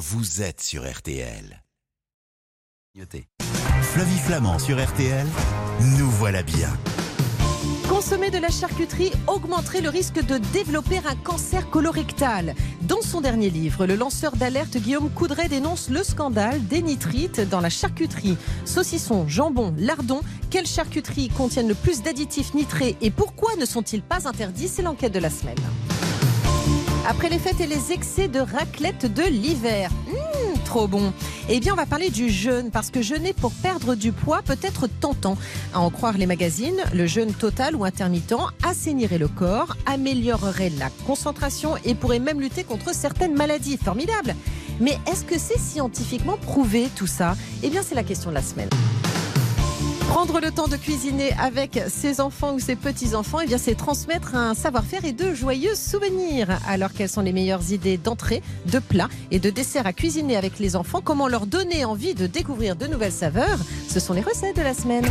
vous êtes sur RTL. Flavie Flamand sur RTL, nous voilà bien. Consommer de la charcuterie augmenterait le risque de développer un cancer colorectal. Dans son dernier livre, le lanceur d'alerte Guillaume Coudray dénonce le scandale des nitrites dans la charcuterie. Saucisson, jambon, lardon, quelles charcuteries contiennent le plus d'additifs nitrés et pourquoi ne sont-ils pas interdits? C'est l'enquête de la semaine. Après les fêtes et les excès de raclette de l'hiver. Mmh, trop bon. Eh bien, on va parler du jeûne parce que jeûner pour perdre du poids peut être tentant. À en croire les magazines, le jeûne total ou intermittent assainirait le corps, améliorerait la concentration et pourrait même lutter contre certaines maladies. Formidable. Mais est-ce que c'est scientifiquement prouvé tout ça? Eh bien, c'est la question de la semaine. Prendre le temps de cuisiner avec ses enfants ou ses petits-enfants, eh c'est transmettre un savoir-faire et de joyeux souvenirs. Alors quelles sont les meilleures idées d'entrée, de plats et de desserts à cuisiner avec les enfants? Comment leur donner envie de découvrir de nouvelles saveurs? Ce sont les recettes de la semaine.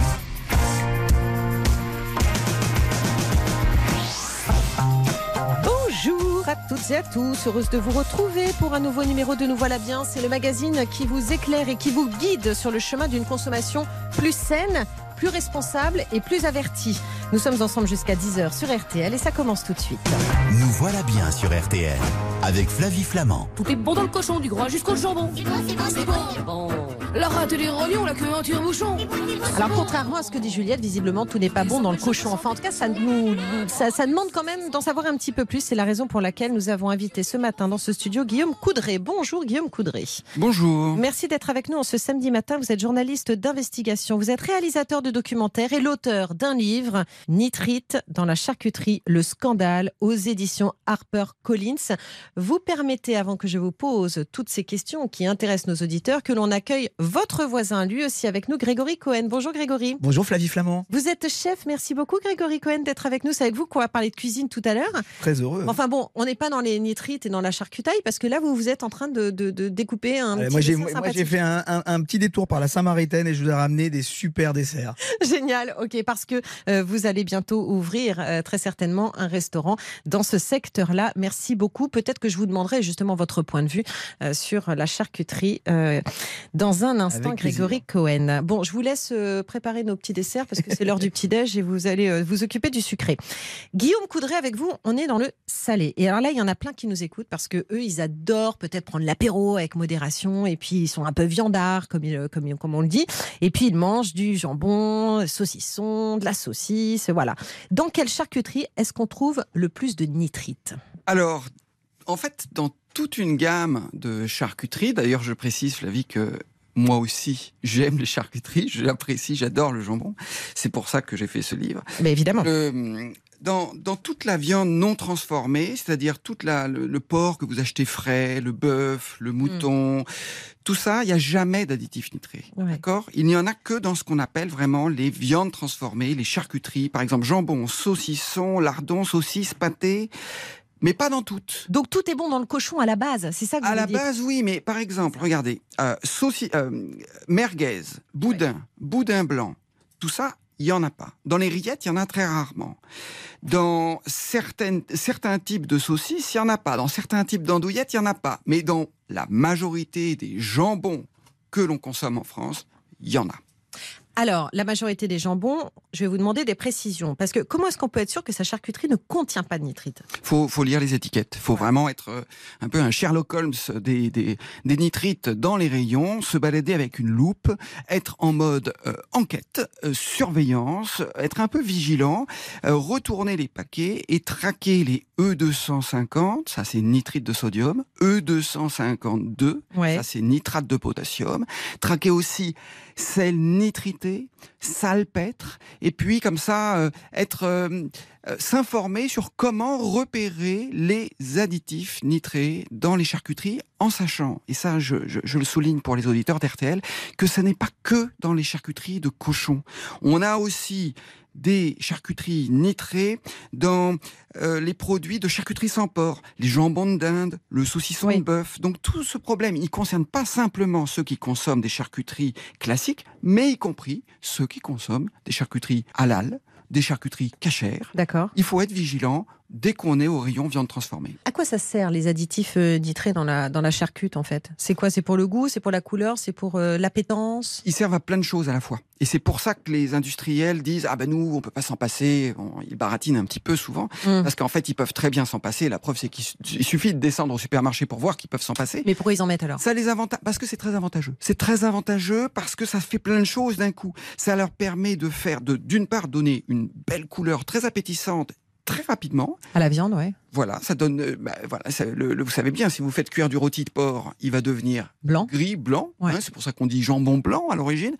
Bonjour à toutes et à tous, heureuse de vous retrouver pour un nouveau numéro de Nous voilà bien. C'est le magazine qui vous éclaire et qui vous guide sur le chemin d'une consommation plus saine, plus responsable et plus avertie. Nous sommes ensemble jusqu'à 10h sur RTL et ça commence tout de suite. Nous voilà bien sur RTL avec Flavie Flamand. Tout est bon dans le cochon, du gras jusqu'au jambon. C'est bon, c'est bon, c'est bon. La rate et les rognons, la queue en tire-bouchon. Alors contrairement à ce que dit Juliette, visiblement tout n'est pas bon dans le cochon. Enfin en tout cas, ça, nous, ça, ça demande quand même d'en savoir un petit peu plus. C'est la raison pour laquelle nous avons invité ce matin dans ce studio Guillaume Coudray. Bonjour Guillaume Coudray. Bonjour. Merci d'être avec nous en ce samedi matin. Vous êtes journaliste d'investigation, vous êtes réalisateur de documentaires et l'auteur d'un livre, Nitrite dans la charcuterie, le scandale aux éditions Harper Collins. Vous permettez, avant que je vous pose toutes ces questions qui intéressent nos auditeurs, que l'on accueille votre voisin, lui aussi avec nous, Grégory Cohen. Bonjour Grégory. Bonjour Flavie Flamand. Vous êtes chef, merci beaucoup Grégory Cohen d'être avec nous. C'est avec vous qu'on va parler de cuisine tout à l'heure. Très heureux. Enfin bon, on n'est pas dans les nitrites et dans la charcutaille parce que là, vous, vous êtes en train de, de- de découper un Euh, petit moi, j'ai, fait un, un- un petit détour par la Saint-Maritaine et je vous ai ramené des super desserts. Génial, ok, parce que euh, vous allez bientôt ouvrir euh, très certainement un restaurant dans ce secteur-là. Merci beaucoup. Peut-être que je vous demanderai justement votre point de vue euh, sur la charcuterie euh, dans un instant, Avec plaisir. Grégory Cohen. Bon, je vous laisse euh, préparer nos petits desserts parce que c'est l'heure du petit-déj et vous allez euh, vous occuper du sucré. Guillaume Coudray avec vous, on est dans le salé. Et alors là, il y en a plein qui nous écoutent parce que eux, ils adorent peut-être prendre l'apéro avec modération et puis ils sont un peu viandards, comme, il- comme, comme on le dit. Et puis ils mangent du jambon, saucisson, de la saucisse, voilà. Dans quelle charcuterie est-ce qu'on trouve le plus de nitrites? Alors, en fait, dans toute une gamme de charcuteries, d'ailleurs, je précise, Flavie, que moi aussi, j'aime les charcuteries, je l'apprécie, j'adore le jambon. C'est pour ça que j'ai fait ce livre. Mais évidemment. Le- dans, dans toute la viande non transformée, c'est-à-dire toute la, le, le porc que vous achetez frais, le bœuf, le mouton, tout ça, il n'y a jamais d'additifs nitrés. Ouais. D'accord? Il n'y en a que dans ce qu'on appelle vraiment les viandes transformées, les charcuteries, par exemple jambon, saucisson, lardon, saucisse, pâté, mais pas dans toutes. Donc tout est bon dans le cochon à la base, c'est ça que vous À la dites base, oui, mais par exemple, regardez, euh, sauci- euh, merguez, boudin, boudin blanc, tout ça, il y en a pas. Dans les rillettes, il y en a très rarement. Dans certaines, certains types de saucisses, il y en a pas. Dans certains types d'andouillettes, il y en a pas. Mais dans la majorité des jambons que l'on consomme en France, il y en a. Alors, la majorité des jambons, je vais vous demander des précisions. Parce que comment est-ce qu'on peut être sûr que sa charcuterie ne contient pas de nitrite? Faut, faut lire les étiquettes. faut vraiment être euh, un peu un Sherlock Holmes des, des, des nitrites dans les rayons, se balader avec une loupe, être en mode euh, enquête, euh, surveillance, être un peu vigilant, euh, retourner les paquets et traquer les E250, ça c'est nitrite de sodium, E252, Ouais. ça c'est nitrate de potassium, traquer aussi sel nitrité, salpêtre, et puis comme ça euh, être euh, euh, s'informer sur comment repérer les additifs nitrés dans les charcuteries, en sachant, et ça je, je- je le souligne pour les auditeurs d'RTL, que ce n'est pas que dans les charcuteries de cochons. On a aussi des charcuteries nitrées dans euh, les produits de charcuterie sans porc, les jambons de dinde, le saucisson Oui. de bœuf. Donc tout ce problème, il concerne pas simplement ceux qui consomment des charcuteries classiques, mais y compris ceux qui consomment des charcuteries halal, des charcuteries cachères. D'accord. Il faut être vigilant dès qu'on est au rayon viande transformée. À quoi ça sert les additifs euh, nitrés dans la, dans la charcute en fait? C'est quoi? C'est pour le goût? C'est pour la couleur? C'est pour euh, l'appétence? Ils servent à plein de choses à la fois. Et c'est pour ça que les industriels disent ah ben nous on peut pas s'en passer. Bon, ils baratinent un petit peu souvent Mm. parce qu'en fait ils peuvent très bien s'en passer. La preuve c'est qu'il su- il suffit de descendre au supermarché pour voir qu'ils peuvent s'en passer. Mais pourquoi ils en mettent alors? Ça les avantage parce que c'est très avantageux. C'est très avantageux parce que ça fait plein de choses d'un coup. Ça leur permet de faire de d'une part donner une belle couleur très appétissante très rapidement. À la viande, ouais. Voilà, ça donne. euh, bah, voilà, ça- le- le- vous savez bien, si vous faites cuire du rôti de porc, il va devenir Blanc. gris, blanc. Ouais. hein, c'est pour ça qu'on dit jambon blanc à l'origine.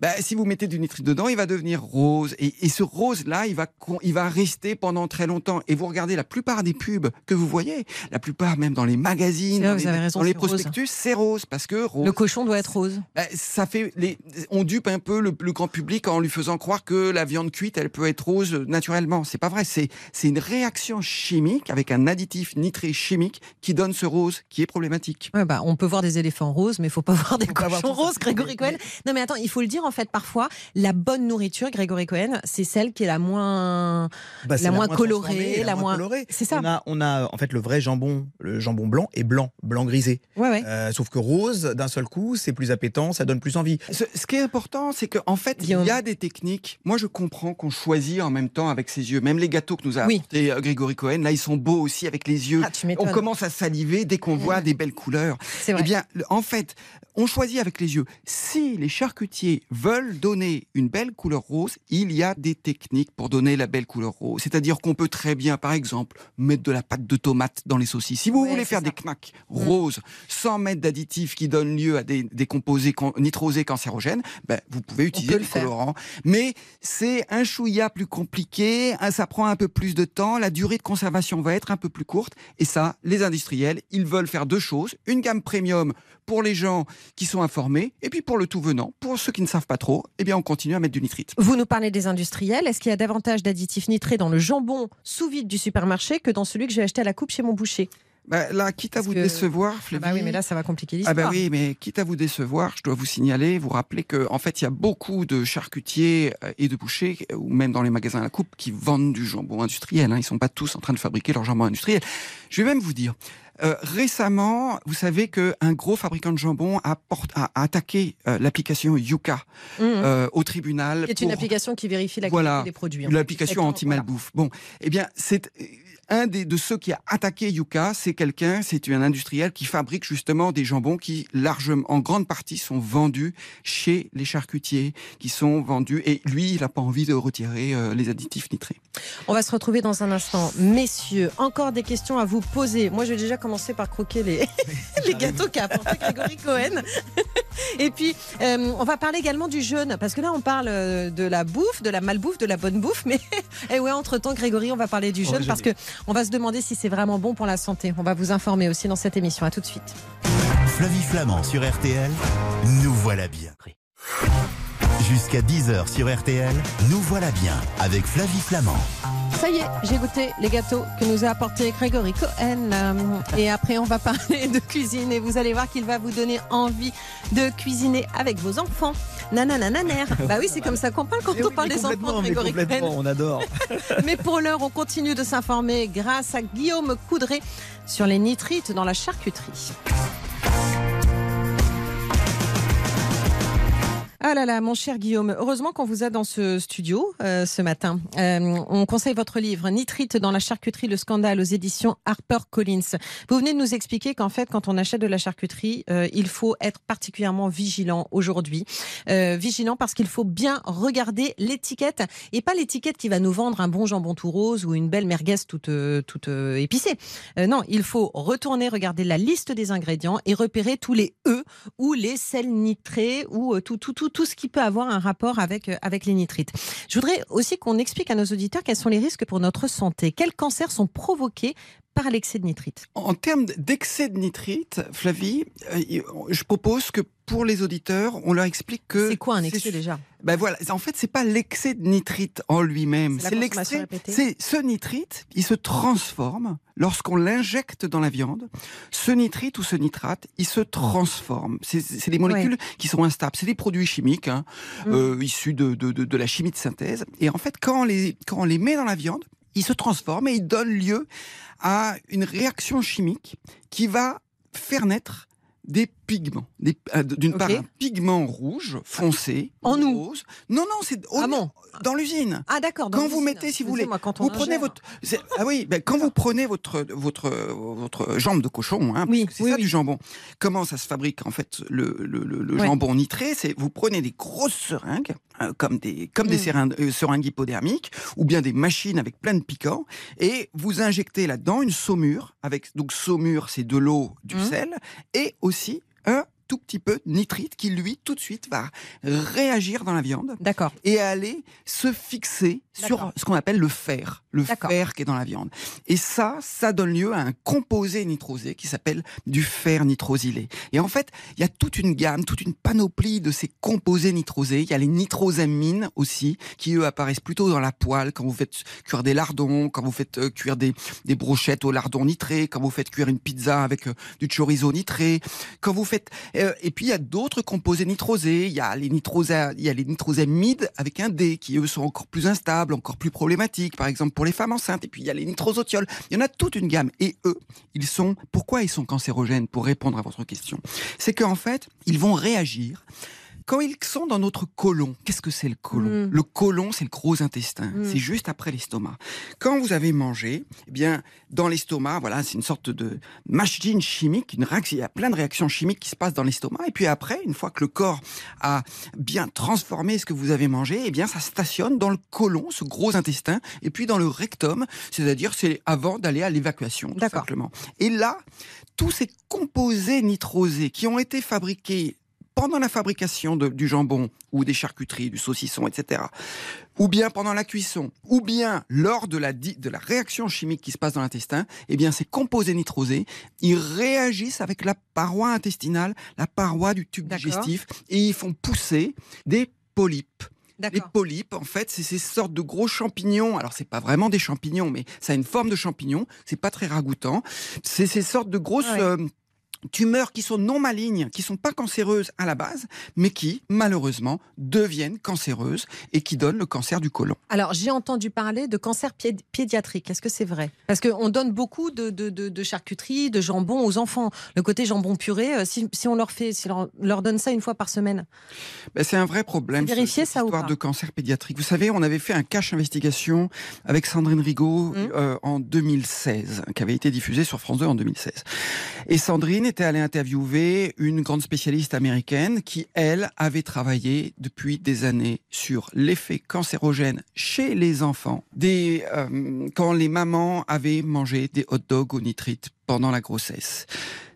Bah, si vous mettez du nitrite dedans, il va devenir rose. Et, et ce rose-là, il va, il va rester pendant très longtemps. Et vous regardez la plupart des pubs que vous voyez, la plupart même dans les magazines, dans, les, raison, dans prospectus, c'est rose. Parce que rose, Le cochon doit être rose. bah, ça fait les, on dupe un peu le, le grand public en lui faisant croire que la viande cuite, elle peut être rose naturellement. C'est pas vrai. C'est, c'est une réaction chimique avec un additif nitré chimique qui donne ce rose qui est problématique. Ouais, bah, on peut voir des éléphants roses, mais il faut pas voir des cochons roses, Grégory Cohen. Non, mais attends, il faut le dire en fait, parfois, la bonne nourriture, Grégory Cohen, c'est celle qui est la moins. Bah, La moins colorée, la moins- colorée. C'est ça. On a, on a en fait le vrai jambon, le jambon blanc est blanc, blanc grisé. Ouais, ouais. Euh, sauf que rose, d'un seul coup, c'est plus appétant, ça donne plus envie. Ce, ce qui est important, c'est qu'en en fait, Guillaume. il y a des techniques. Moi, je comprends qu'on choisit en même temps avec ses yeux. Même les gâteaux que nous a Oui. apportés euh, Grégory Cohen, là, ils sont beaux aussi avec les yeux. Ah, on commence à saliver dès qu'on voit des belles couleurs. Vrai. Eh bien, en fait, on choisit avec les yeux. Si les charcutiers veulent donner une belle couleur rose, il y a des techniques pour donner la belle couleur rose. C'est-à-dire qu'on peut très bien, par exemple, mettre de la pâte de tomate dans les saucisses. Si vous voulez faire ça. des knacks roses sans mettre d'additifs qui donnent lieu à des, des composés can- nitrosés cancérogènes, ben, vous pouvez utiliser des colorants. Mais c'est un chouïa plus compliqué, ça prend un peu plus de temps, la durée de conservation va être un peu plus courte. Et ça, les industriels, ils veulent faire deux choses. Une gamme premium pour les gens qui sont informés, et puis pour le tout venant, pour ceux qui ne savent pas trop, eh bien on continue à mettre du nitrite. Vous nous parlez des industriels. Est-ce qu'il y a davantage d'additifs nitrés dans le jambon sous vide du supermarché que dans celui que j'ai acheté à la coupe chez mon boucher? Bah, là, quitte à Parce vous que- décevoir, Ah Flavie, bah oui, mais là, ça va compliquer Ah l'histoire. bah oui, mais quitte à vous décevoir, je dois vous signaler, vous rappeler que en fait, il y a beaucoup de charcutiers euh, et de bouchers, euh, ou même dans les magasins à la coupe, qui vendent du jambon industriel. Hein. Ils sont pas tous en train de fabriquer leur jambon industriel. Je vais même vous dire, euh, récemment, vous savez qu'un gros fabricant de jambon a, attaqué euh, l'application Yuka Mmh. euh, au tribunal. C'est une pour- application qui vérifie la Voilà, qualité des produits. L'application anti-malbouffe. Bon, eh bien, c'est un des, de ceux qui a attaqué Yuka, c'est quelqu'un, c'est un industriel qui fabrique justement des jambons qui, largement, en grande partie, sont vendus chez les charcutiers, qui sont vendus, et lui, il n'a pas envie de retirer euh, les additifs nitrés. On va se retrouver dans un instant. Messieurs, encore des questions à vous poser. Moi, je vais déjà commencer par croquer les, les gâteaux qu'a apporté Grégory Cohen. Et puis, euh, on va parler également du jeûne, parce que là, on parle euh, de la bouffe, de la malbouffe, de la bonne bouffe. Mais et ouais, entre-temps, Grégory, on va parler du va jeûne, parce que on va se demander si c'est vraiment bon pour la santé. On va vous informer aussi dans cette émission. À tout de suite. Flavie Flamand sur RTL, nous voilà bien. Jusqu'à 10h sur RTL, nous voilà bien avec Flavie Flamand. Ça y est, j'ai goûté les gâteaux que nous a apporté Grégory Cohen. Euh, Et après, on va parler de cuisine et vous allez voir qu'il va vous donner envie de cuisiner avec vos enfants. Nananananer. Bah oui, c'est comme ça qu'on parle quand on oui, parle des enfants de Grégory on adore. Mais pour l'heure, on continue de s'informer grâce à Guillaume Coudray sur les nitrites dans la charcuterie. Ah là là, mon cher Guillaume, heureusement qu'on vous a dans ce studio euh, ce matin. Euh, on conseille votre livre Nitrite dans la charcuterie, le scandale aux éditions HarperCollins. Vous venez de nous expliquer qu'en fait, quand on achète de la charcuterie, euh, il faut être particulièrement vigilant aujourd'hui. Euh, vigilant parce qu'il faut bien regarder l'étiquette et pas l'étiquette qui va nous vendre un bon jambon tout rose ou une belle merguez toute, euh, toute euh, épicée. Non, il faut retourner regarder la liste des ingrédients et repérer tous les E ou les sels nitrés ou tout, tout, tout, tout ce qui peut avoir un rapport avec, euh, avec les nitrites. Je voudrais aussi qu'on explique à nos auditeurs quels sont les risques pour notre santé. Quels cancers sont provoqués par l'excès de nitrites En termes d'excès de nitrite, Flavie, euh, je propose que pour les auditeurs, on leur explique que C'est quoi un excès déjà? Ben voilà, en fait, c'est pas l'excès de nitrite en lui-même. C'est l'excès. C'est ce nitrite, il se transforme lorsqu'on l'injecte dans la viande. Ce nitrite ou ce nitrate, il se transforme. C'est- des molécules qui sont instables. C'est des produits chimiques hein, Mm. euh, issus de, de, de, de la chimie de synthèse. Et en fait, quand on les, quand on les met dans la viande, il se transforme et il donne lieu à une réaction chimique qui va faire naître des pigments. Des- euh, D'une part, un pigment rouge foncé. En ou nous rose. Non, non, c'est au- Ah bon dans l'usine. Ah d'accord. dans Quand vous mettez, si vous voulez, Excusez-moi, quand on vous prenez ingère. votre, c'est- ah oui, ben, quand vous prenez votre votre votre jambe de cochon, hein, Oui, parce que c'est oui, ça oui. du jambon. Comment ça se fabrique en fait le le, le- le Ouais. jambon nitré? C'est vous prenez des grosses seringues, euh, comme des comme des Mm. seringues, euh, seringues hypodermiques, ou bien des machines avec plein de piquants, et vous injectez là-dedans une saumure avec donc saumure, c'est de l'eau, du Mm. sel, et aussi un tout petit peu de nitrite qui lui tout de suite va réagir dans la viande D'accord. et aller se fixer sur ce qu'on appelle le fer, le fer qui est dans la viande. Et ça, ça donne lieu à un composé nitrosé qui s'appelle du fer nitrosylé. Et en fait, il y a toute une gamme, toute une panoplie de ces composés nitrosés. Il y a les nitrosamines aussi, qui eux apparaissent plutôt dans la poêle quand vous faites cuire des lardons, quand vous faites euh, cuire des, des brochettes au lardon nitré, quand vous faites cuire une pizza avec euh, du chorizo nitré, quand vous faites euh, et puis il y a d'autres composés nitrosés. Il y a les nitrosa, il y a les nitrosamides avec un D qui eux sont encore plus instables, encore plus problématiques. Par exemple pour les femmes enceintes. Et puis il y a les nitrosotiols. Il y en a toute une gamme. Et eux, ils sont. Pourquoi ils sont cancérogènes Pour répondre à votre question, c'est qu'en fait ils vont réagir. Quand ils sont dans notre côlon, qu'est-ce que c'est le côlon Mm. Le côlon, c'est le gros intestin. Mm. C'est juste après l'estomac. Quand vous avez mangé, eh bien, dans l'estomac, voilà, c'est une sorte de machine chimique, une réaction, il y a plein de réactions chimiques qui se passent dans l'estomac. Et puis après, une fois que le corps a bien transformé ce que vous avez mangé, eh bien, ça stationne dans le côlon, ce gros intestin, et puis dans le rectum, c'est-à-dire c'est avant d'aller à l'évacuation, tout simplement. Et là, tous ces composés nitrosés qui ont été fabriqués pendant la fabrication de- du jambon ou des charcuteries, du saucisson, etc., ou bien pendant la cuisson, ou bien lors de la, de la réaction chimique qui se passe dans l'intestin, eh bien ces composés nitrosés, ils réagissent avec la paroi intestinale, la paroi du tube digestif, et ils font pousser des polypes. Les polypes, en fait, c'est ces sortes de gros champignons. Alors, c'est pas vraiment des champignons, mais ça a une forme de champignon. C'est pas très ragoûtant. C'est ces sortes de grosses Ouais. euh, tumeurs qui sont non malignes, qui sont pas cancéreuses à la base, mais qui, malheureusement, deviennent cancéreuses et qui donnent le cancer du côlon. Alors, j'ai entendu parler de cancer pied- pédiatrique. Est-ce que c'est vrai? Parce qu'on donne beaucoup de, de, de, de charcuterie, de jambon aux enfants. Le côté jambon puré, euh, si, si on leur fait, si on leur donne ça une fois par semaine? Ben, c'est un vrai problème. Cette ça, ou pas de cancer pédiatrique. Vous savez, on avait fait un cache investigation avec Sandrine Rigaud Mhm. euh, en 2016, qui avait été diffusé sur France 2 en 2016. Et Sandrine était allée interviewer une grande spécialiste américaine qui, elle, avait travaillé depuis des années sur l'effet cancérogène chez les enfants des, euh, quand les mamans avaient mangé des hot dogs au nitrite pendant la grossesse.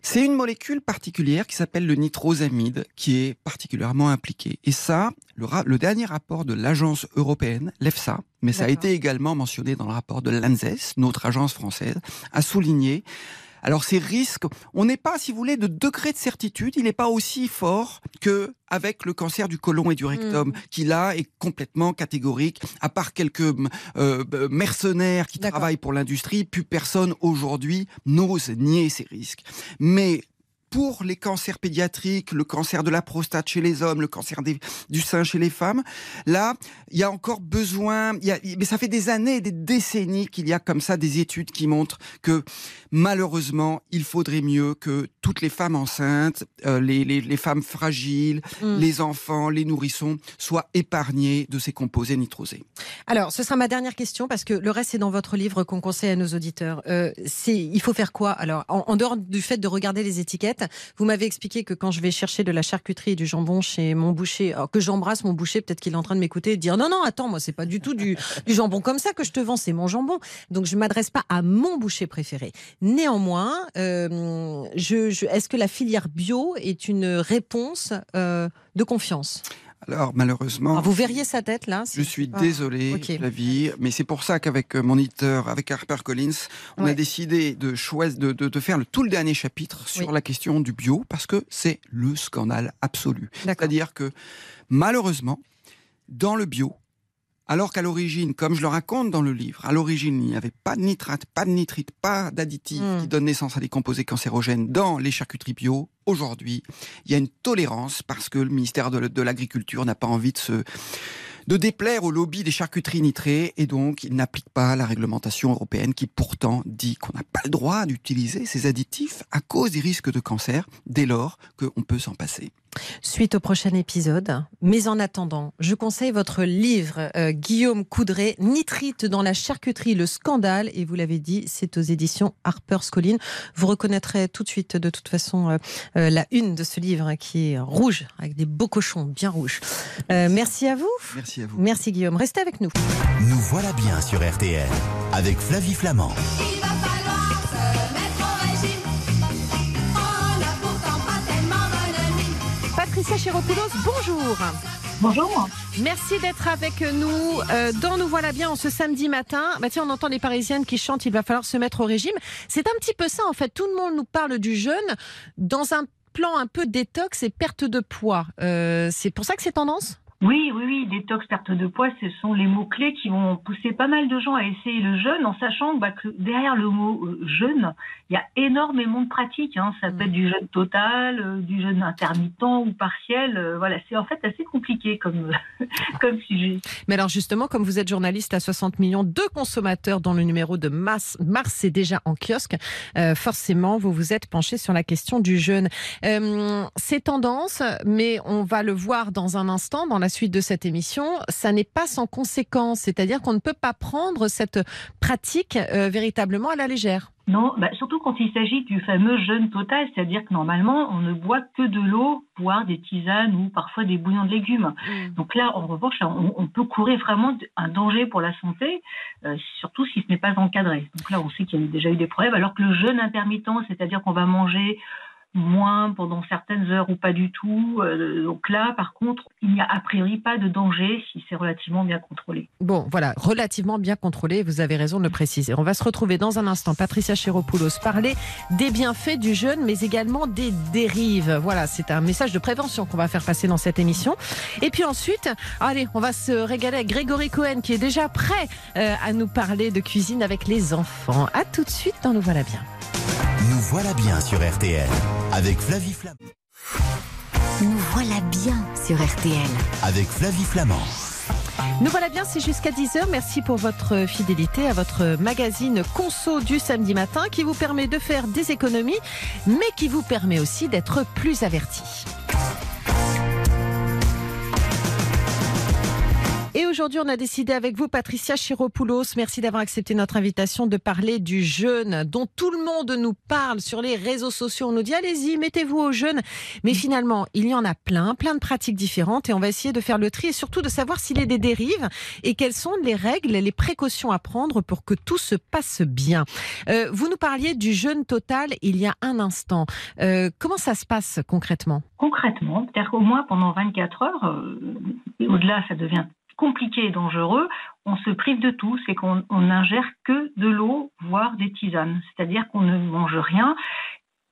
C'est une molécule particulière qui s'appelle le nitrosamide qui est particulièrement impliquée. Et ça, le, le dernier rapport de l'agence européenne, l'EFSA, mais ça a été également mentionné dans le rapport de l'ANSES, notre agence française, a souligné alors ces risques, on n'est pas, si vous voulez, de degré de certitude, il n'est pas aussi fort que avec le cancer du côlon et du rectum, Mhm. qui là est complètement catégorique. À part quelques euh, mercenaires qui travaillent pour l'industrie, plus personne aujourd'hui n'ose nier ces risques. Mais pour les cancers pédiatriques, le cancer de la prostate chez les hommes, le cancer des- du sein chez les femmes, là, il y a encore besoin. il Y a, mais ça fait des années, des décennies qu'il y a comme ça des études qui montrent que malheureusement, il faudrait mieux que toutes les femmes enceintes, euh, les, les, les femmes fragiles, Mm. les enfants, les nourrissons soient épargnés de ces composés nitrosés. Alors, ce sera ma dernière question parce que le reste c'est dans votre livre qu'on conseille à nos auditeurs. Euh, c'est, il faut faire quoi Alors, en, en dehors du fait de regarder les étiquettes, vous m'avez expliqué que quand je vais chercher de la charcuterie et du jambon chez mon boucher, alors que j'embrasse mon boucher, peut-être qu'il est en train de m'écouter et de dire non non attends moi c'est pas du tout du, du jambon comme ça que je te vends, c'est mon jambon. Donc je m'adresse pas à mon boucher préféré. Néanmoins, euh, je, je- est-ce que la filière bio est une réponse euh, de confiance? Alors malheureusement, Alors, Vous verriez sa tête là Je suis Ah, désolé, ok. Flavie, mais c'est pour ça qu'avec euh, mon éditeur, avec HarperCollins, on Ouais. a décidé de, choisir, de, de, de faire le, tout le dernier chapitre sur Oui. la question du bio, parce que c'est le scandale absolu. C'est-à-dire que malheureusement, dans le bio, alors qu'à l'origine, comme je le raconte dans le livre, à l'origine, il n'y avait pas de nitrate, pas de nitrite, pas d'additifs Mm. qui donnent naissance à des composés cancérogènes dans les charcuteries bio. Aujourd'hui, il y a une tolérance parce que le ministère de, de l'Agriculture n'a pas envie de se de déplaire au lobby des charcuteries nitrées et donc il n'applique pas la réglementation européenne qui pourtant dit qu'on n'a pas le droit d'utiliser ces additifs à cause des risques de cancer dès lors qu'on peut s'en passer. Suite au prochain épisode. Mais en attendant, je conseille votre livre, euh, Guillaume Coudray, Nitrite dans la charcuterie, le scandale. Et vous l'avez dit, c'est aux éditions Harper's Collins. Vous reconnaîtrez tout de suite, de toute façon, euh, euh, la une de ce livre qui est rouge, avec des beaux cochons bien rouges. merci à vous. Merci à vous. Merci Guillaume. Restez avec nous. Nous voilà bien sur RTL, avec Flavie Flamand. Patricia Chiropoulos, bonjour. Bonjour. Merci d'être avec nous euh, dans Nous voilà bien en ce samedi matin. Bah tiens, on entend les Parisiennes qui chantent Il va falloir se mettre au régime. C'est un petit peu ça en fait. Tout le monde nous parle du jeûne dans un plan un peu détox et perte de poids. Euh, c'est pour ça que c'est tendance? Oui, oui, oui, détox, perte de poids, ce sont les mots-clés qui vont pousser pas mal de gens à essayer le jeûne en sachant bah, que derrière le mot euh, jeûne, il y a énormément de pratiques. Hein. Ça peut être du jeûne total, euh, du jeûne intermittent ou partiel. Euh, voilà, c'est en fait assez compliqué comme, comme sujet. Mais alors justement, comme vous êtes journaliste à 60 millions de consommateurs dont le numéro de mars, mars est déjà en kiosque, forcément, vous vous êtes penché sur la question du jeûne. c'est tendance, mais on va le voir dans un instant dans la suite de cette émission, ça n'est pas sans conséquence, c'est-à-dire qu'on ne peut pas prendre cette pratique euh, véritablement à la légère. Non, bah, surtout quand il s'agit du fameux jeûne total, c'est-à-dire que normalement, on ne boit que de l'eau, voire des tisanes ou parfois des bouillons de légumes. Mm. Donc là, en revanche, on, peut courir vraiment un danger pour la santé, euh, surtout si ce n'est pas encadré. Donc là, on sait qu'il y a déjà eu des problèmes, alors que le jeûne intermittent, c'est-à-dire qu'on va manger moins pendant certaines heures ou pas du tout. Euh, donc là, par contre, il n'y a a priori pas de danger si c'est relativement bien contrôlé. Bon, voilà, relativement bien contrôlé, vous avez raison de le préciser. On va se retrouver dans un instant, Patricia Chéropoulos, parler des bienfaits du jeûne, mais également des dérives. Voilà, c'est un message de prévention qu'on va faire passer dans cette émission. Et puis ensuite, allez, on va se régaler avec Grégory Cohen qui est déjà prêt euh, à nous parler de cuisine avec les enfants. À tout de suite dans Nous voilà bien. Nous voilà bien sur RTL avec Flavie Flamand. Nous voilà bien sur RTL avec Flavie Flamand. Nous voilà bien, c'est jusqu'à 10h. Merci pour votre fidélité à votre magazine Conso du samedi matin qui vous permet de faire des économies, mais qui vous permet aussi d'être plus averti. Et aujourd'hui, on a décidé avec vous, Patricia Chiropoulos, merci d'avoir accepté notre invitation de parler du jeûne dont tout le monde nous parle sur les réseaux sociaux. On nous dit allez-y, mettez-vous au jeûne. Mais finalement, il y en a plein, plein de pratiques différentes et on va essayer de faire le tri et surtout de savoir s'il y a des dérives et quelles sont les règles, les précautions à prendre pour que tout se passe bien. Euh, vous nous parliez du jeûne total il y a un instant. Euh, comment ça se passe concrètement? Concrètement, c'est-à-dire qu'au moins pendant 24 heures, euh, au-delà, ça devient compliqué et dangereux, on se prive de tout, c'est qu'on n'ingère que de l'eau, voire des tisanes, c'est-à-dire qu'on ne mange rien.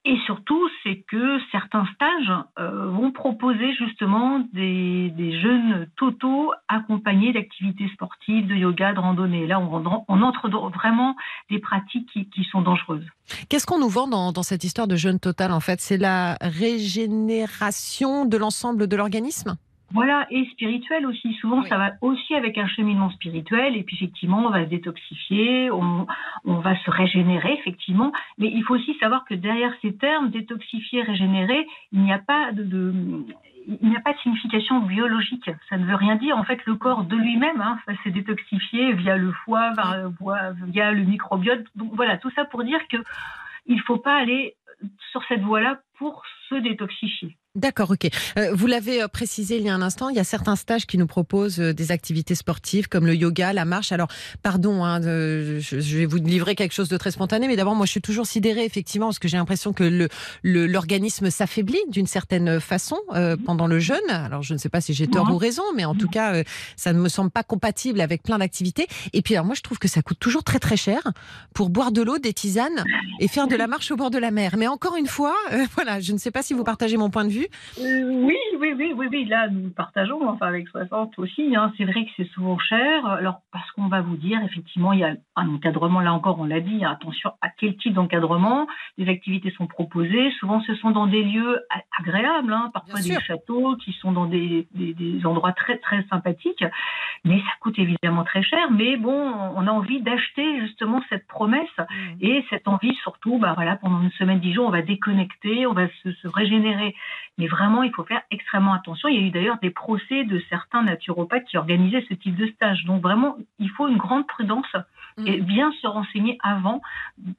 Et surtout, c'est que certains stages euh, vont proposer justement des, des jeûnes totaux accompagnés d'activités sportives, de yoga, de randonnée. Là, on, on entre dans vraiment des pratiques qui, sont dangereuses. Qu'est-ce qu'on nous vend dans, dans, cette histoire de jeûne total en fait? C'est la régénération de l'ensemble de l'organisme? Voilà, et spirituel aussi. Souvent, ça va aussi avec un cheminement spirituel. Et puis, effectivement, on va se détoxifier, on, va se régénérer, effectivement. Mais il faut aussi savoir que derrière ces termes, détoxifier, régénérer, il n'y a pas de, il n'y a pas de signification biologique. Ça ne veut rien dire. En fait, le corps de lui-même hein, va se détoxifier via le foie, via le microbiote. Donc voilà, tout ça pour dire que il faut pas aller sur cette voie-là pour se détoxifier. D'accord, ok. Euh, vous l'avez euh, précisé il y a un instant, il y a certains stages qui nous proposent euh, des activités sportives comme le yoga, la marche. Alors, pardon, hein, je, vais vous livrer quelque chose de très spontané, mais d'abord, moi, je suis toujours sidérée, effectivement, parce que j'ai l'impression que le l'organisme s'affaiblit d'une certaine façon mhm. pendant le jeûne. Alors, je ne sais pas si j'ai tort ou raison, mais en tout cas, ça ne me semble pas compatible avec plein d'activités. Et puis, alors, moi, je trouve que ça coûte toujours très très cher pour boire de l'eau, des tisanes et faire de la marche au bord de la mer. Mais encore une fois, voilà voilà, je ne sais pas si vous partagez mon point de vue. Oui, oui, oui, oui, oui. Là, nous partageons, enfin avec 60 aussi. Hein. C'est vrai que c'est souvent cher. Alors, parce qu'on va vous dire, effectivement, il y a un encadrement, là encore, on l'a dit, attention à quel type d'encadrement. Les activités sont proposées. Souvent, ce sont dans des lieux agréables, hein. parfois des châteaux qui sont dans des, des, des, endroits très, très sympathiques. Mais ça coûte évidemment très cher. Mais bon, on a envie d'acheter justement cette promesse mmh. et cette envie, surtout, bah voilà, pendant une semaine, dix jours, on va déconnecter, on va se, se régénérer. Mais vraiment, il faut faire extrêmement attention. Il y a eu d'ailleurs des procès de certains naturopathes qui organisaient ce type de stage. Donc vraiment, il faut une grande prudence et mm. bien se renseigner avant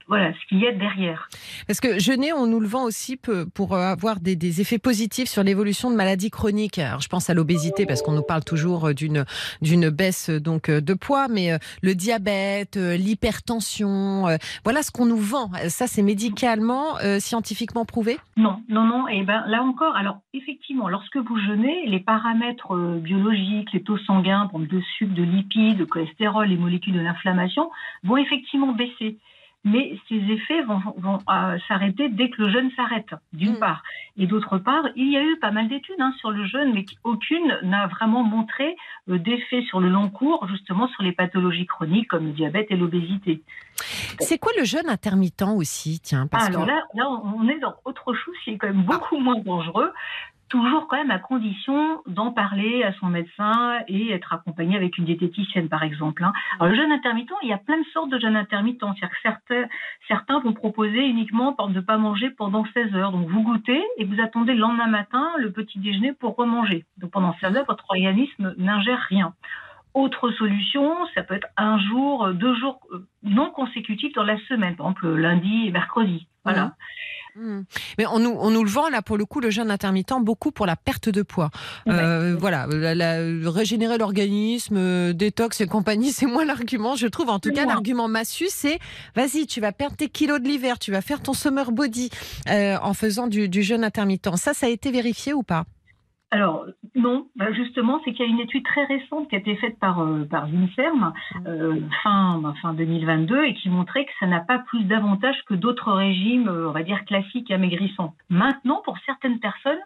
voilà, ce qu'il y a derrière. Parce que jeûner, on nous le vend aussi pour avoir des, des effets positifs sur l'évolution de maladies chroniques. Alors, je pense à l'obésité parce qu'on nous parle toujours d'une d'une baisse donc de poids, mais euh, le diabète, euh, l'hypertension, euh, voilà ce qu'on nous vend. Ça, c'est médicalement, scientifiquement prouvé? Non, non, non. Et ben là encore, alors effectivement, lorsque vous jeûnez, les paramètres biologiques, les taux sanguins, de sucre, de lipides, de cholestérol, les molécules de l'inflammation vont effectivement baisser. Mais ces effets vont, euh, s'arrêter dès que le jeûne s'arrête, d'une mm. part. Et d'autre part, il y a eu pas mal d'études hein, sur le jeûne, mais aucune n'a vraiment montré euh, d'effet sur le long cours, justement sur les pathologies chroniques comme le diabète et l'obésité. C'est quoi le jeûne intermittent aussi Tiens, parce Alors là, là, on est dans autre chose qui est quand même beaucoup moins dangereux toujours quand même à condition d'en parler à son médecin et être accompagné avec une diététicienne, par exemple. Hein. Alors, le jeûne intermittent, il y a plein de sortes de jeûnes intermittents. C'est-à-dire que certains, certains vont proposer uniquement de ne pas manger pendant 16 heures. Donc, vous goûtez et vous attendez le lendemain matin le petit déjeuner pour remanger. Donc, pendant 16 heures, votre organisme n'ingère rien. Autre solution, ça peut être un jour, deux jours euh, non consécutifs dans la semaine, par exemple lundi et mercredi. Voilà. Mmh. Hmm. Mais on nous, on nous le vend là pour le coup le jeûne intermittent beaucoup pour la perte de poids. Euh, voilà, régénérer l'organisme, euh, détox et compagnie, c'est moins l'argument. Je trouve en tout cas l'argument massu, c'est vas-y, tu vas perdre tes kilos de l'hiver, tu vas faire ton summer body euh, en faisant du, du jeûne intermittent. Ça, ça a été vérifié ou pas? Alors non, bah, justement, c'est qu'il y a une étude très récente qui a été faite par, euh, par euh, fin, bah, fin 2022 et qui montrait que ça n'a pas plus d'avantages que d'autres régimes, euh, on va dire, classiques et amaigrissants. Maintenant, pour certaines personnes,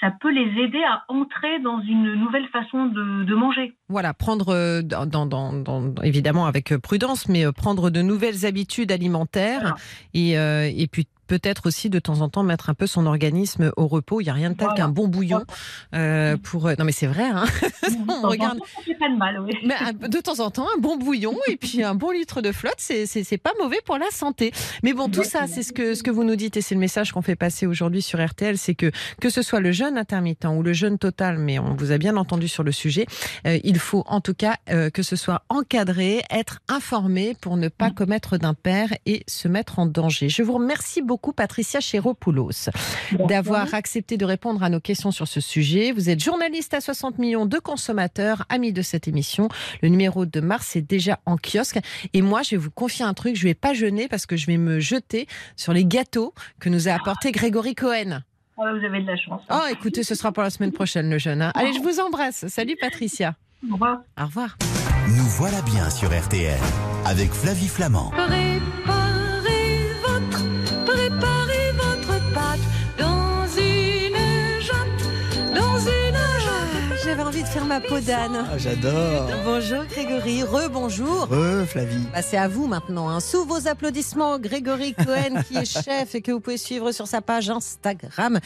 ça peut les aider à entrer dans une nouvelle façon de, manger. Voilà, prendre, dans, dans, évidemment avec prudence, mais prendre de nouvelles habitudes alimentaires et, et puis peut-être aussi de temps en temps mettre un peu son organisme au repos. Il n'y a rien de tel qu'un bon bouillon euh, pour. Euh, non, mais c'est vrai. Hein On regarde. Pas de mal, oui. Mais euh, de temps en temps, un bon bouillon et puis un bon litre de flotte, c'est pas mauvais pour la santé. Mais bon, tout ça, c'est ce que ce que vous nous dites et c'est le message qu'on fait passer aujourd'hui sur RTL, c'est que que ce soit le jeûne intermittent ou le jeûne total, mais on vous a bien entendu sur le sujet, il faut en tout cas que ce soit encadré, être informé pour ne pas commettre d'impair et se mettre en danger. Je vous remercie beaucoup Patricia Chéropoulos, d'avoir accepté de répondre à nos questions sur ce sujet. Vous êtes journaliste à 60 millions de consommateurs, amis de cette émission. Le numéro de mars est déjà en kiosque. Et moi, je vais vous confier un truc. Je vais pas jeûner parce que je vais me jeter sur les gâteaux que nous a apporté Grégory Cohen. Ah, vous avez de la chance. Oh, écoutez, ce sera pour la semaine prochaine, le jeûne. Hein. Allez, je vous embrasse. Salut, Patricia. Au revoir. Au revoir. Nous voilà bien sur RTL avec Flavie Flamand. Envie de faire ma peau d'âne. Ah, j'adore. Bonjour Grégory, rebonjour. Re Flavie. Bah, c'est à vous maintenant. Hein. Sous vos applaudissements, Grégory Cohen qui est chef et que vous pouvez suivre sur sa page Instagram.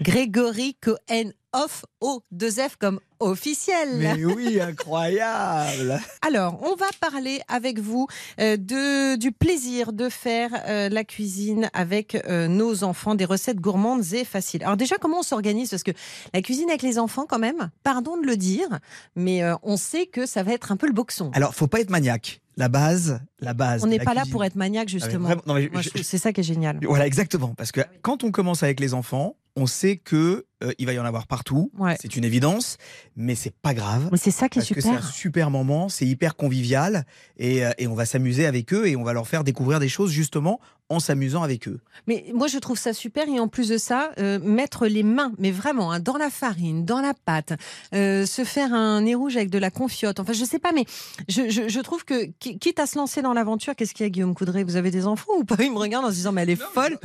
Grégory Cohen off o 2 F comme officiel. Mais oui, incroyable. Alors, on va parler avec vous euh, de, du plaisir de faire euh, la cuisine avec euh, nos enfants, des recettes gourmandes et faciles. Alors déjà, comment on s'organise? Parce que la cuisine avec les enfants, quand même, pardon de le dire, mais on sait que ça va être un peu le boxon. Alors, faut pas être maniaque la base, la base. On n'est pas là pour être maniaque ah, justement. c'est ça qui est génial. Voilà, exactement, parce que quand on commence avec les enfants, on sait que euh, il va y en avoir partout. C'est une évidence, mais c'est pas grave. Mais c'est ça qui est super. c'est un super moment, c'est hyper convivial et, euh, et on va s'amuser avec eux et on va leur faire découvrir des choses justement en s'amusant avec eux. Mais moi, je trouve ça super. Et en plus de ça, euh, mettre les mains, mais vraiment, hein, dans la farine, dans la pâte, euh, se faire un nez rouge avec de la confiote. Enfin, je sais pas, mais je, trouve que, quitte à se lancer dans l'aventure, qu'est-ce qu'il y a, Guillaume Coudray? Vous avez des enfants ou pas? Il me regarde en se disant, mais elle est folle.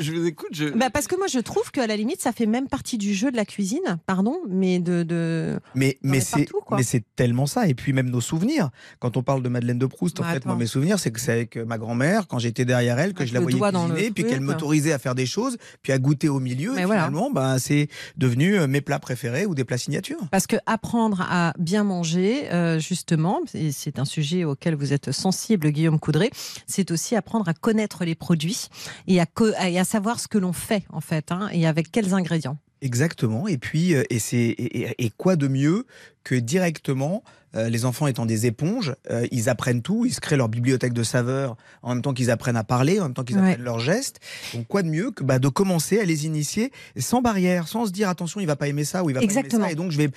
je, vous écoute. Je... Bah, parce que moi, je trouve qu'à la limite, ça fait même partie du jeu de la cuisine, pardon, mais de. de mais mais c'est mais c'est tellement ça. Et puis même nos souvenirs. Quand on parle de Madeleine de Proust, en bah, fait, moi, mes souvenirs, c'est que c'est avec ma grand-mère, quand j'étais derrière elle, que je la voyais cuisiner, puis qu'elle m'autorisait à faire des choses, puis à goûter au milieu. et finalement, bah, c'est devenu euh, mes plats préférés ou des plats signatures. Parce que apprendre à bien manger, euh, justement, et c'est un sujet auquel vous êtes sensible, Guillaume Coudray, c'est aussi apprendre à connaître les produits et à, et à savoir ce que l'on fait, en fait, hein, et avec quels ingrédients. Exactement. Et puis, euh, et, c'est, et, quoi de mieux que directement, euh, les enfants étant des éponges, euh, ils apprennent tout, ils se créent leur bibliothèque de saveurs en même temps qu'ils apprennent à parler, en même temps qu'ils apprennent leurs gestes. Donc, quoi de mieux que bah, de commencer à les initier sans barrière, sans se dire attention, il va pas aimer ça ou il va pas aimer ça. Et donc, je vais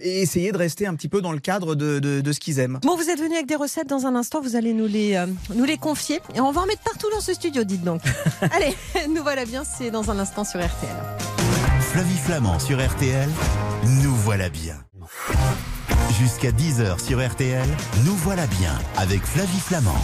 essayer de rester un petit peu dans le cadre de, de, ce qu'ils aiment. Bon, vous êtes venu avec des recettes dans un instant, vous allez nous les, nous les confier. Et on va en mettre partout dans ce studio, dites donc. allez, nous voilà bien, c'est dans un instant sur RTL. Flavie Flamand sur RTL, nous voilà bien. Jusqu'à 10h sur RTL, nous voilà bien avec Flavie Flamand.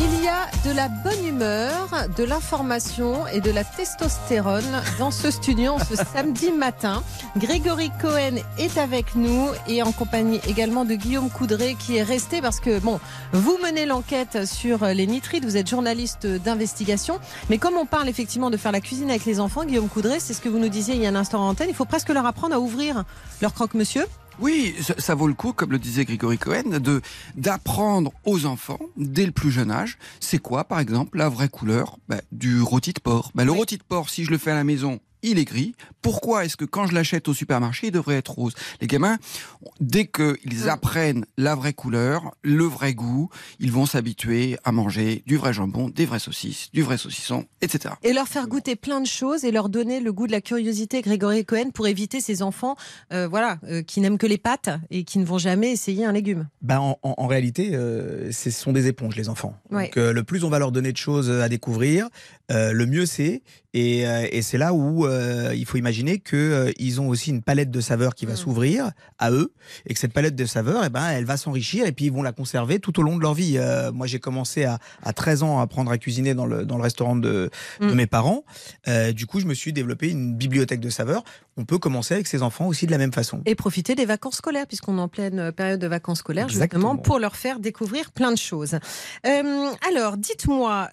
Il y a de la bonne humeur, de l'information et de la testostérone dans ce studio ce samedi matin. Grégory Cohen est avec nous et en compagnie également de Guillaume Coudray qui est resté parce que, bon, vous menez l'enquête sur les nitrites, vous êtes journaliste d'investigation, mais comme on parle effectivement de faire la cuisine avec les enfants, Guillaume Coudray, c'est ce que vous nous disiez il y a un instant en antenne, il faut presque leur apprendre à ouvrir leur croque-monsieur oui, ça, vaut le coup, comme le disait Grégory Cohen, de d'apprendre aux enfants dès le plus jeune âge, c'est quoi, par exemple, la vraie couleur bah, du rôti de porc. Bah, le rôti de porc, si je le fais à la maison, il est gris. Pourquoi est-ce que quand je l'achète au supermarché, il devrait être rose? Les gamins, dès qu'ils mm. apprennent la vraie couleur, le vrai goût, ils vont s'habituer à manger du vrai jambon, des vraies saucisses, du vrai saucisson, etc. Et leur faire goûter plein de choses et leur donner le goût de la curiosité, Grégory Cohen, pour éviter ces enfants euh, voilà, euh, qui n'aiment que les pâtes et qui ne vont jamais essayer un légume. Ben, en, réalité, euh, ce sont des éponges, les enfants. Donc, le plus on va leur donner de choses à découvrir, le mieux c'est. Et, et c'est là où euh, il faut imaginer qu'ils euh, ils ont aussi une palette de saveurs qui va mm. s'ouvrir à eux et que cette palette de saveurs, eh ben, elle va s'enrichir et puis ils vont la conserver tout au long de leur vie. Euh, moi, j'ai commencé à, à, 13 ans à apprendre à cuisiner dans le, dans le restaurant de, de mm. mes parents. du coup, je me suis développé une bibliothèque de saveurs. On peut commencer avec ses enfants aussi de la même façon. Et profiter des vacances scolaires, puisqu'on est en pleine période de vacances scolaires, justement, pour leur faire découvrir plein de choses. alors, dites-moi,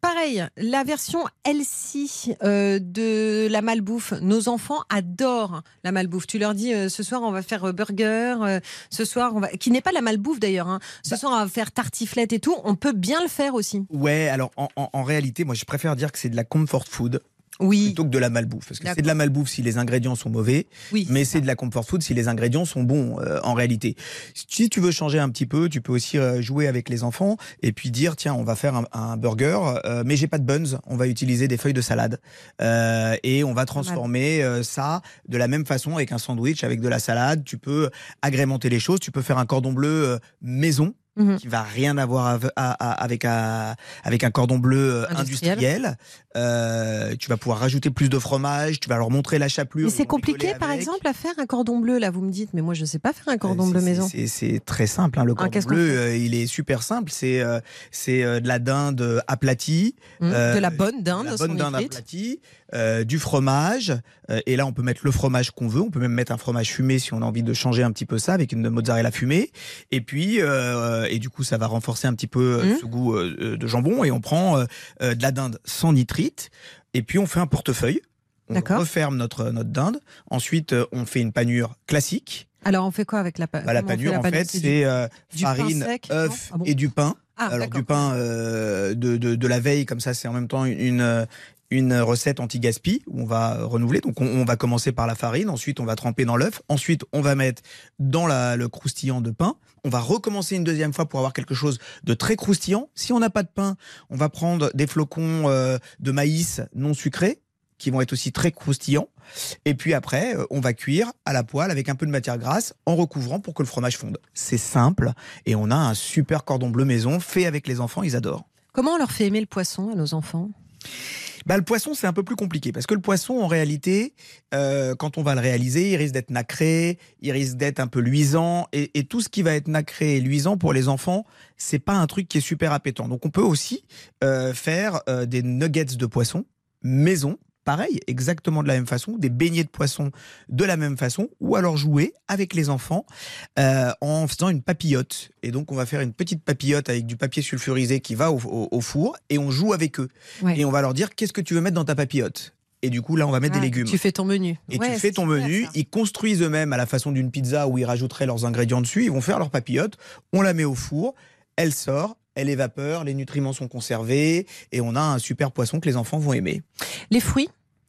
pareil, la version LC de la malbouffe. Nos enfants adorent la malbouffe. Tu leur dis euh, ce soir on va faire euh, burger, euh, ce soir on va qui n'est pas la malbouffe d'ailleurs. Hein. Ce bah soir on va faire tartiflette et tout. On peut bien le faire aussi. Ouais, alors en, en réalité, moi je préfère dire que c'est de la comfort food oui. plutôt que de la malbouffe. Parce que c'est de la malbouffe si les ingrédients sont mauvais, oui, mais c'est de la comfort food si les ingrédients sont bons euh, en réalité. Si tu veux changer un petit peu, tu peux aussi euh, jouer avec les enfants et puis dire tiens on va faire un, un burger, euh, mais j'ai pas de buns, on va utiliser des feuilles de salade et on va transformer ça de la même façon avec un sandwich avec de la salade. Tu peux agrémenter les choses, tu peux faire un cordon bleu maison Mhm. qui va rien avoir avec, un, avec un cordon bleu euh, industriel. Euh, tu vas pouvoir rajouter plus de fromage, tu vas leur montrer la chapelure. Mais c'est compliqué, par exemple, à faire un cordon bleu. Là, vous me dites, mais moi, je ne sais pas faire un cordon bleu maison. C'est très simple. Hein, le ah, cordon bleu, euh, il est super simple. C'est c'est de la dinde aplatie. Mmh. de la bonne dinde. La bonne dinde aplatie. du fromage. et là, on peut mettre le fromage qu'on veut. On peut même mettre un fromage fumé si on a envie de changer un petit peu ça avec une mozzarella fumée. Et puis, et du coup ça va renforcer un petit peu euh, mmh. ce goût euh, euh, de jambon et on prend de la dinde sans nitrite et puis on fait un portefeuille. On referme notre, notre dinde. Ensuite, on fait une panure classique. Alors, on fait quoi avec la, bah, panure La panure, en fait, c'est farine, œuf ah et du pain. Ah, Alors, du pain de, de, de, la veille, comme ça, c'est en même temps une, une recette anti-gaspi où on va renouveler. Donc on, va commencer par la farine, ensuite on va tremper dans l'œuf, ensuite on va mettre dans le croustillant de pain. On va recommencer une deuxième fois pour avoir quelque chose de très croustillant. Si on n'a pas de pain, on va prendre des flocons euh, de maïs non sucrés qui vont être aussi très croustillants. Et puis après, euh, on va cuire à la poêle avec un peu de matière grasse en recouvrant pour que le fromage fonde. C'est simple et on a un super cordon bleu maison fait avec les enfants, ils adorent. Comment on leur fait aimer le poisson à nos enfants? Bah, le poisson, c'est un peu plus compliqué parce que le poisson, en réalité, euh, quand on va le réaliser, il risque d'être nacré, il risque d'être un peu luisant, et, tout ce qui va être nacré et luisant pour les enfants, c'est pas un truc qui est super appétant. Donc, on peut aussi euh, faire euh, des nuggets de poisson maison pareil, exactement de la même façon, des beignets de poisson de la même façon, ou alors jouer avec les enfants euh, en faisant une papillote. Et donc on va faire une petite papillote avec du papier sulfurisé qui va au, four et on joue avec eux. Et on va leur dire qu'est-ce que tu veux mettre dans ta papillote? Et du coup, là, on va mettre des légumes. Tu fais ton menu. Et tu fais ton menu. Ils construisent eux-mêmes à la façon d'une pizza où ils rajouteraient leurs ingrédients dessus. Ils vont faire leur papillote. On la met au four. Elle sort elle évapore, les nutriments sont conservés et on a un super poisson que les enfants vont aimer. Les fruits?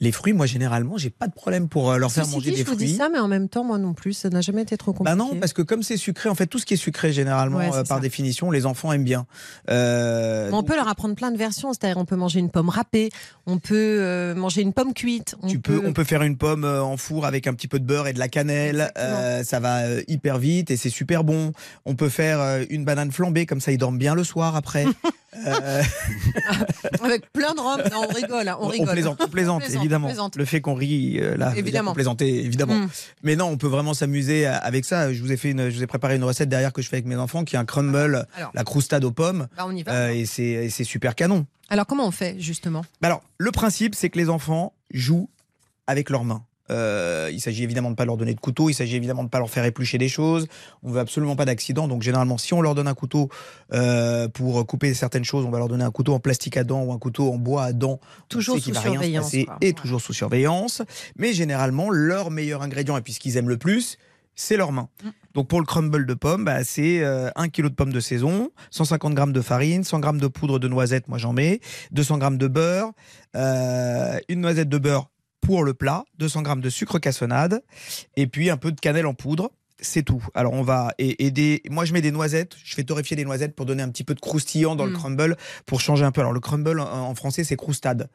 les fruits, moi généralement, j'ai pas de problème pour euh, leur faire manger des je fruits. Je dis ça, mais en même temps, moi non plus, ça n'a jamais été trop compliqué. Bah non, parce que comme c'est sucré, en fait, tout ce qui est sucré généralement, euh, par définition, les enfants aiment bien. Euh, on peut leur apprendre plein de versions, c'est-à-dire on peut manger une pomme râpée, on peut manger une pomme cuite. On tu peux... on peut faire une pomme en four avec un petit peu de beurre et de la cannelle. ça va hyper vite et c'est super bon. On peut faire une banane flambée, comme ça ils dorment bien le soir après. avec plein de robes, on rigole, hein, on rigole. On plaisante, évidemment. Le fait qu'on rit, euh, là, évidemment. plaisanter, évidemment. Mm. Mais non, on peut vraiment s'amuser avec ça. Je vous ai fait une, je vous ai préparé une recette derrière que je fais avec mes enfants, qui est un crumble, la croustade aux pommes. Bah, on y va. Euh, et c'est super canon. Alors comment on fait justement? Bah, Alors le principe, c'est que les enfants jouent avec leurs mains. Euh, il s'agit évidemment de ne pas leur donner de couteau, il s'agit évidemment de ne pas leur faire éplucher des choses. On veut absolument pas d'accident. Donc généralement, si on leur donne un couteau euh, pour couper certaines choses, on va leur donner un couteau en plastique à dents ou un couteau en bois à dents. Toujours sous surveillance. Et toujours sous surveillance. Mais généralement, leur meilleur ingrédient, et puis ce qu'ils aiment le plus, c'est leurs mains. Mm. Donc pour le crumble de pommes, bah, c'est 1 euh, kg de pommes de saison, 150 g de farine, 100 g de poudre de noisette, moi j'en mets, 200 g de beurre, une noisette de beurre pour le plat, 200 g de sucre cassonade et puis un peu de cannelle en poudre. C'est tout. Alors on va aider. Moi je mets des noisettes. Je fais torréfier des noisettes pour donner un petit peu de croustillant dans le mm. crumble pour changer un peu. Alors le crumble en français c'est croustade.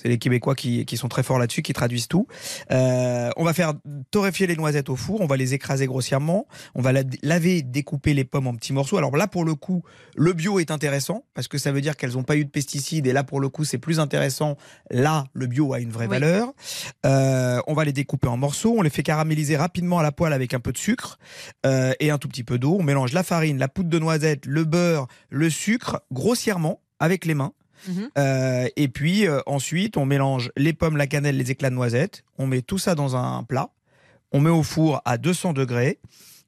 C'est les Québécois qui, sont très forts là-dessus, qui traduisent tout. Euh, on va faire torréfier les noisettes au four, on va les écraser grossièrement, on va laver, découper les pommes en petits morceaux. Alors là, pour le coup, le bio est intéressant parce que ça veut dire qu'elles n'ont pas eu de pesticides et là, pour le coup, c'est plus intéressant. Là, le bio a une vraie valeur. Euh, on va les découper en morceaux, on les fait caraméliser rapidement à la poêle avec un peu de sucre euh, et un tout petit peu d'eau. On mélange la farine, la poudre de noisette, le beurre, le sucre grossièrement avec les mains. Mhm. Euh, et puis euh, ensuite, on mélange les pommes, la cannelle, les éclats de noisettes. On met tout ça dans un plat. On met au four à 200 degrés.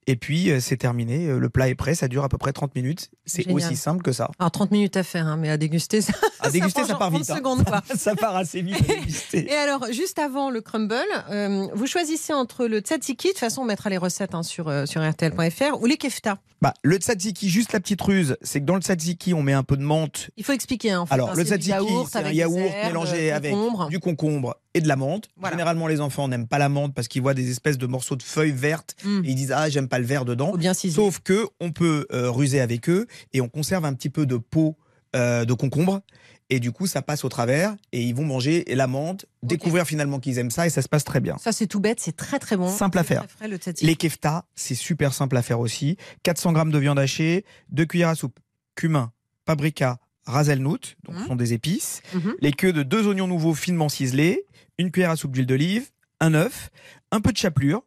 Et puis, euh, c'est terminé. Le plat est prêt. Ça dure à peu près 30 minutes. C'est aussi simple que ça. Alors, 30 minutes à faire, hein, mais à déguster, ça, à déguster, ça, part vite. Hein. Secondes, ça part assez vite à déguster. Et alors, juste avant le crumble, vous choisissez entre le tzatziki, de toute façon, on mettra les recettes hein, sur, sur RTL.fr, ou les kefta. Bah, le tzatziki, juste la petite ruse, c'est que dans le tzatziki, on met un peu de menthe. Il faut expliquer. En fait, Alors, le tzatziki, c'est un yaourt mélangé avec du concombre et de la menthe. Généralement, les enfants n'aiment pas la menthe parce qu'ils voient des espèces de morceaux de feuilles vertes hmm. et ils disent ah j'aime pas le vert dedans. Bien Sauf que on peut euh, ruser avec eux et on conserve un petit peu de peau euh, de concombre et du coup ça passe au travers et ils vont manger la menthe, découvrir finalement qu'ils aiment ça et ça se passe très bien. Ça c'est tout bête, c'est très très bon. Simple à faire. Les kefta, c'est super simple à faire aussi. 400 grammes de viande hachée, 2 cuillères à soupe cumin, paprika, raselnout, donc ce mmh. sont des épices, mmh. les queues de deux oignons nouveaux finement ciselés, une cuillère à soupe d'huile d'olive, un œuf, un peu de chapelure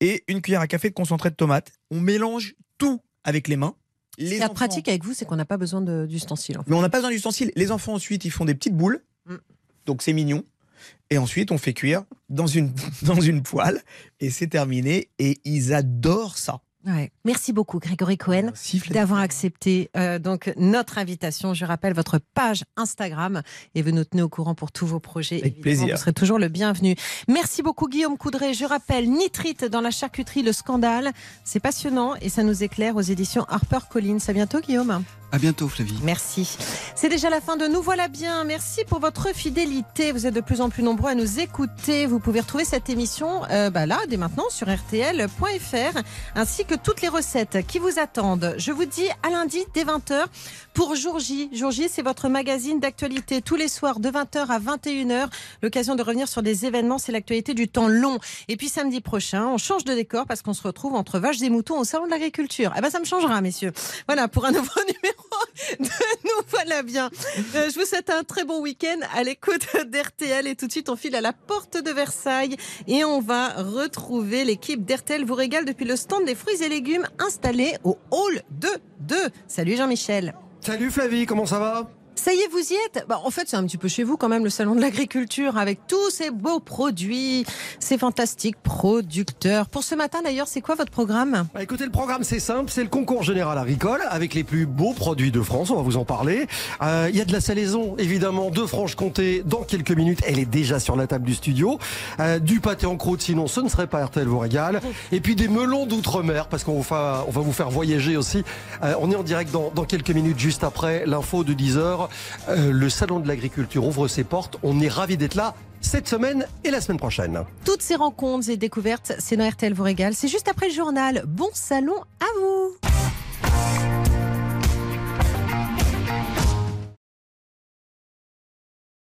et une cuillère à café de concentré de tomate. On mélange tout avec les mains les La pratique avec vous, c'est qu'on n'a pas besoin d'ustensiles. Mais on n'a pas besoin d'ustensiles. Les enfants, ensuite, ils font des petites boules. Mm. Donc, c'est mignon. Et ensuite, on fait cuire dans une, dans une poêle. Et c'est terminé. Et ils adorent ça. Merci beaucoup Grégory Cohen d'avoir accepté euh, donc notre invitation. Je rappelle votre page Instagram et vous nous tenez au courant pour tous vos projets. Avec plaisir. Vous serez toujours le bienvenu. Merci beaucoup Guillaume Coudray. Je rappelle nitrite dans la charcuterie, le scandale. C'est passionnant et ça nous éclaire aux éditions Harper Collins. À bientôt Guillaume. À bientôt Flavie. Merci. C'est déjà la fin de Nous voilà bien. Merci pour votre fidélité. Vous êtes de plus en plus nombreux à nous écouter. Vous pouvez retrouver cette émission euh, bah là dès maintenant sur rtl.fr ainsi que toutes les recettes qui vous attendent. Je vous dis à lundi dès 20h pour Jour J. Jour J, c'est votre magazine d'actualité tous les soirs de 20h à 21h. L'occasion de revenir sur des événements, c'est l'actualité du temps long. Et puis samedi prochain, on change de décor parce qu'on se retrouve entre vaches et moutons au salon de l'agriculture. Eh ben ça me changera, messieurs. Voilà pour un nouveau numéro nous voilà bien. Euh, je vous souhaite un très bon week-end à l'écoute d'RTL et tout de suite on file à la porte de Versailles et on va retrouver l'équipe d'RTL vous régale depuis le stand des fruits et légumes installé au hall 2 2. Salut Jean-Michel. Salut Flavie, comment ça va? Ça y est, vous y êtes? Bah, En fait, c'est un petit peu chez vous quand même, le salon de l'agriculture, avec tous ces beaux produits, ces fantastiques producteurs. Pour ce matin, d'ailleurs, c'est quoi votre programme? Bah, Écoutez, le programme, c'est simple, c'est le concours général agricole, avec les plus beaux produits de France, on va vous en parler. Euh, il y a de la salaison, évidemment, de Franche-Comté, dans quelques minutes, elle est déjà sur la table du studio. Euh, du pâté en croûte, sinon ce ne serait pas RTL vous régale. Et puis des melons d'outre-mer, parce qu'on va, on va vous faire voyager aussi. Euh, on est en direct dans, dans quelques minutes, juste après l'info de 10h. Euh, le Salon de l'Agriculture ouvre ses portes. On est ravis d'être là cette semaine et la semaine prochaine. Toutes ces rencontres et découvertes, c'est dans RTL vous régale. C'est juste après le journal. Bon salon à vous